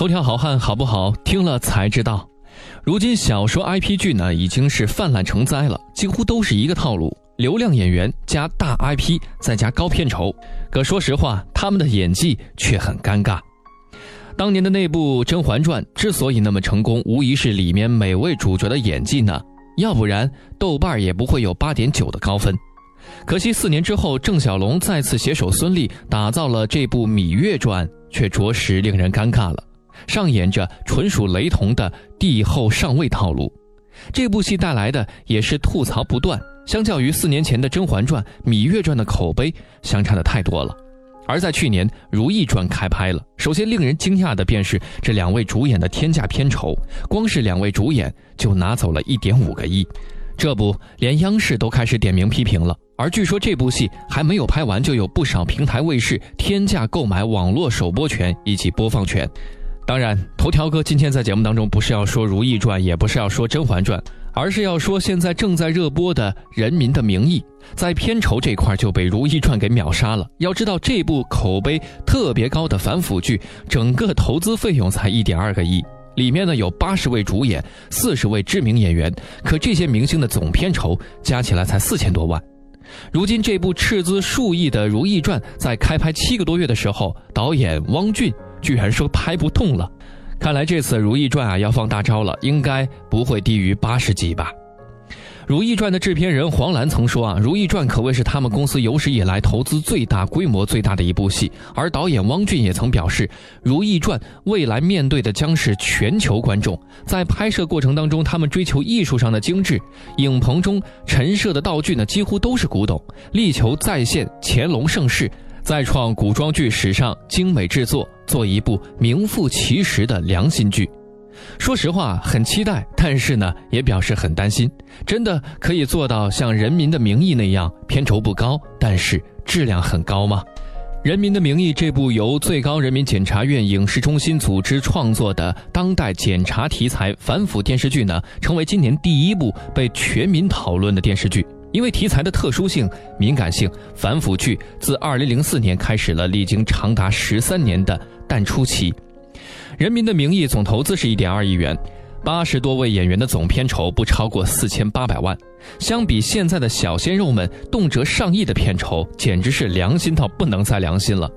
头条好汉好不好？听了才知道。如今小说 IP 剧呢，已经是泛滥成灾了，几乎都是一个套路：流量演员加大 IP，再加高片酬。可说实话，他们的演技却很尴尬。当年的那部《甄嬛传》之所以那么成功，无疑是里面每位主角的演技呢，要不然豆瓣也不会有八点九的高分。可惜四年之后，郑晓龙再次携手孙俪打造了这部《芈月传》，却着实令人尴尬了，上演着纯属雷同的帝后上位套路。这部戏带来的也是吐槽不断，相较于四年前的《甄嬛传》，《芈月传》的口碑相差的太多了。而在去年，《如懿传》开拍了，首先令人惊讶的便是这两位主演的天价片酬，光是两位主演就拿走了一点五个亿，这不连央视都开始点名批评了。而据说这部戏还没有拍完，就有不少平台卫视天价购买网络首播权以及播放权。当然，头条哥今天在节目当中不是要说《如懿传》，也不是要说《甄嬛传》，而是要说现在正在热播的《人民的名义》，在片酬这块就被《如懿传》给秒杀了。要知道，这部口碑特别高的反腐剧，整个投资费用才一点二个亿，里面呢有八十位主演，四十位知名演员，可这些明星的总片酬加起来才四千多万。如今这部斥资数亿的《如懿传》在开拍七个多月的时候，导演汪俊居然说拍不动了。看来这次《如懿传》啊要放大招了，应该不会低于八十集吧。《如懿传》的制片人黄澜曾说：“啊，《如懿传》可谓是他们公司有史以来投资最大、规模最大的一部戏。”而导演汪俊也曾表示，《如懿传》未来面对的将是全球观众。在拍摄过程当中，他们追求艺术上的精致，影棚中陈设的道具呢几乎都是古董，力求再现乾隆盛世，再创古装剧史上精美制作，做一部名副其实的良心剧。说实话，很期待，但是呢，也表示很担心。真的可以做到像《人民的名义》那样，片酬不高，但是质量很高吗？《人民的名义》这部由最高人民检察院影视中心组织创作的当代检察题材反腐电视剧呢，成为今年第一部被全民讨论的电视剧。因为题材的特殊性、敏感性，反腐剧自2004年开始了历经长达十三年的淡出期。《人民的名义》总投资是一点二亿元，八十多位演员的总片酬不超过四千八百万。相比现在的小鲜肉们动辄上亿的片酬，简直是良心到不能再良心了。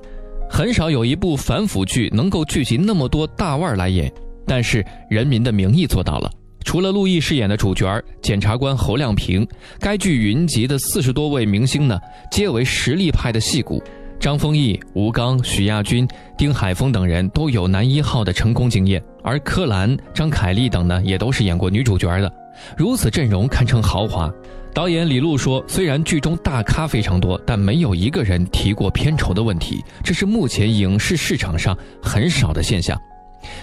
很少有一部反腐剧能够聚集那么多大腕来演，但是《人民的名义》做到了。除了陆毅饰演的主角检察官侯亮平，该剧云集的四十多位明星呢，皆为实力派的戏骨。张丰毅、吴刚、许亚军、丁海峰等人都有男一号的成功经验，而柯蓝、张凯丽等呢，也都是演过女主角的。如此阵容堪称豪华。导演李路说：“虽然剧中大咖非常多，但没有一个人提过片酬的问题，这是目前影视市场上很少的现象。”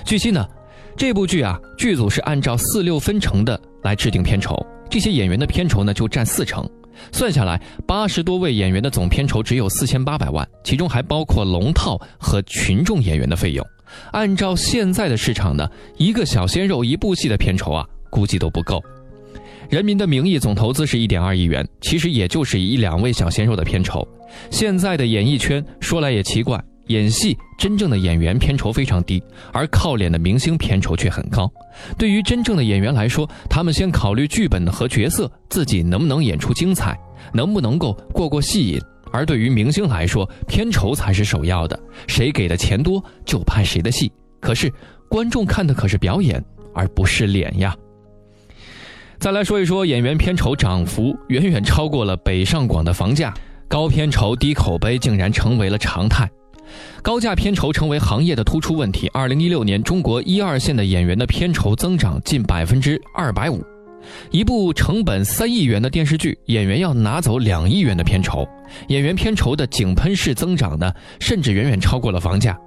据悉呢，这部剧啊，剧组是按照四六分成的来制定片酬，这些演员的片酬呢就占四成。算下来，八十多位演员的总片酬只有四千八百万，其中还包括龙套和群众演员的费用。按照现在的市场呢，一个小鲜肉一部戏的片酬啊，估计都不够。《人民的名义》总投资是一点二亿元，其实也就是一两位小鲜肉的片酬。现在的演艺圈说来也奇怪。演戏真正的演员片酬非常低，而靠脸的明星片酬却很高。对于真正的演员来说，他们先考虑剧本和角色自己能不能演出精彩，能不能够过过戏瘾；而对于明星来说，片酬才是首要的，谁给的钱多就拍谁的戏。可是观众看的可是表演，而不是脸呀。再来说一说演员片酬涨幅远远超过了北上广的房价，高片酬低口碑竟然成为了常态。高价片酬成为行业的突出问题。二零一六年，中国一二线的演员的片酬增长近百分之二百五。一部成本三亿元的电视剧，演员要拿走两亿元的片酬，演员片酬的井喷式增长呢，甚至远远超过了房价。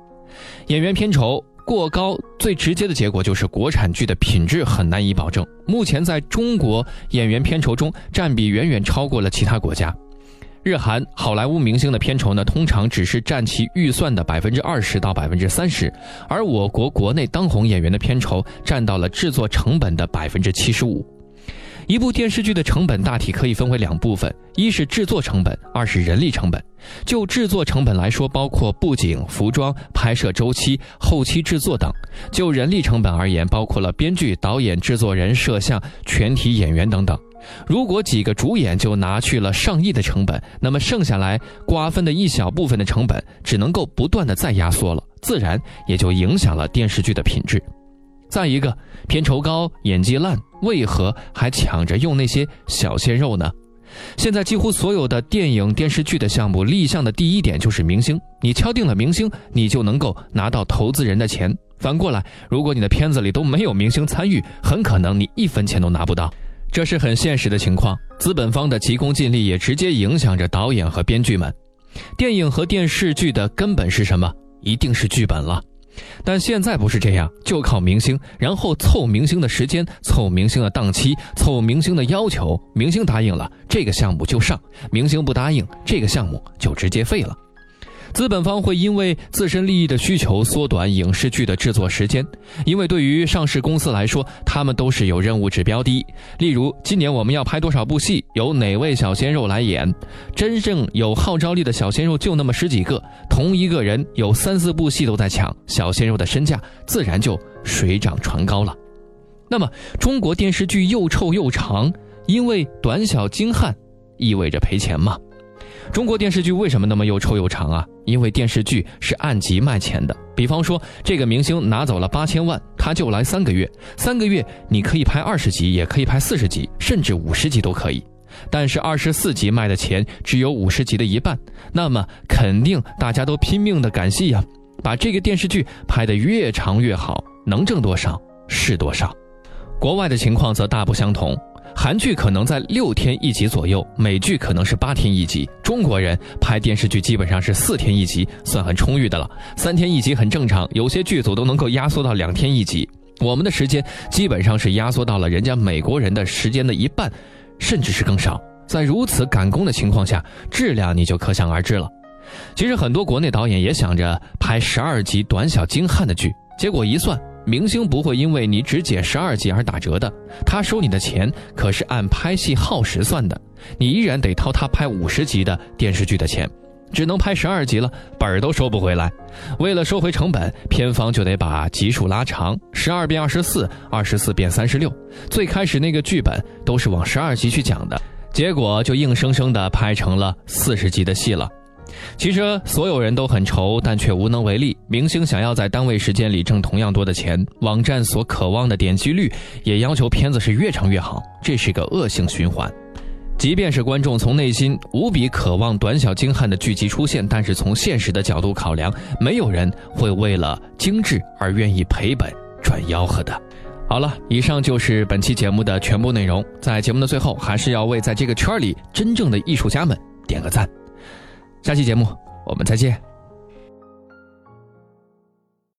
演员片酬过高，最直接的结果就是国产剧的品质很难以保证。目前在中国演员片酬中占比远远超过了其他国家。日韩好莱坞明星的片酬呢，通常只是占其预算的百分之二十到百分之三十，而我国国内当红演员的片酬占到了制作成本的百分之七十五。一部电视剧的成本大体可以分为两部分，一是制作成本，二是人力成本。就制作成本来说，包括布景、服装、拍摄周期、后期制作等；就人力成本而言，包括了编剧、导演、制作人、摄像、全体演员等等。如果几个主演就拿去了上亿的成本，那么剩下来瓜分的一小部分的成本，只能够不断的再压缩了，自然也就影响了电视剧的品质。再一个，片酬高，演技烂，为何还抢着用那些小鲜肉呢？现在几乎所有的电影、电视剧的项目立项的第一点就是明星，你敲定了明星，你就能够拿到投资人的钱。反过来，如果你的片子里都没有明星参与，很可能你一分钱都拿不到。这是很现实的情况。资本方的急功近利也直接影响着导演和编剧们。电影和电视剧的根本是什么？一定是剧本了。但现在不是这样，就靠明星，然后凑明星的时间，凑明星的档期，凑明星的要求。明星答应了，这个项目就上；明星不答应，这个项目就直接废了。资本方会因为自身利益的需求缩短影视剧的制作时间，因为对于上市公司来说，他们都是有任务指标的。例如，今年我们要拍多少部戏，由哪位小鲜肉来演？真正有号召力的小鲜肉就那么十几个，同一个人有三四部戏都在抢，小鲜肉的身价自然就水涨船高了。那么，中国电视剧又臭又长，因为短小精悍，意味着赔钱吗？中国电视剧为什么那么又臭又长啊？因为电视剧是按集卖钱的。比方说，这个明星拿走了八千万，他就来三个月，三个月你可以拍二十集，也可以拍四十集，甚至五十集都可以。但是二十四集卖的钱只有五十集的一半，那么肯定大家都拼命的赶戏呀，把这个电视剧拍得越长越好，能挣多少是多少。国外的情况则大不相同。韩剧可能在六天一集左右，美剧可能是八天一集。中国人拍电视剧基本上是四天一集，算很充裕的了。三天一集很正常，有些剧组都能够压缩到两天一集。我们的时间基本上是压缩到了人家美国人的时间的一半，甚至是更少。在如此赶工的情况下，质量你就可想而知了。其实很多国内导演也想着拍十二集短小精悍的剧，结果一算。明星不会因为你只剪十二集而打折的，他收你的钱可是按拍戏耗时算的，你依然得掏他拍五十集的电视剧的钱，只能拍十二集了，本儿都收不回来。为了收回成本，片方就得把集数拉长，十二变二十四，二十四变三十六。最开始那个剧本都是往十二集去讲的，结果就硬生生的拍成了四十集的戏了。其实所有人都很愁，但却无能为力。明星想要在单位时间里挣同样多的钱，网站所渴望的点击率也要求片子是越长越好，这是个恶性循环。即便是观众从内心无比渴望短小精悍的剧集出现，但是从现实的角度考量，没有人会为了精致而愿意赔本赚吆喝的。好了，以上就是本期节目的全部内容。在节目的最后，还是要为在这个圈里真正的艺术家们点个赞。下期节目，我们再见。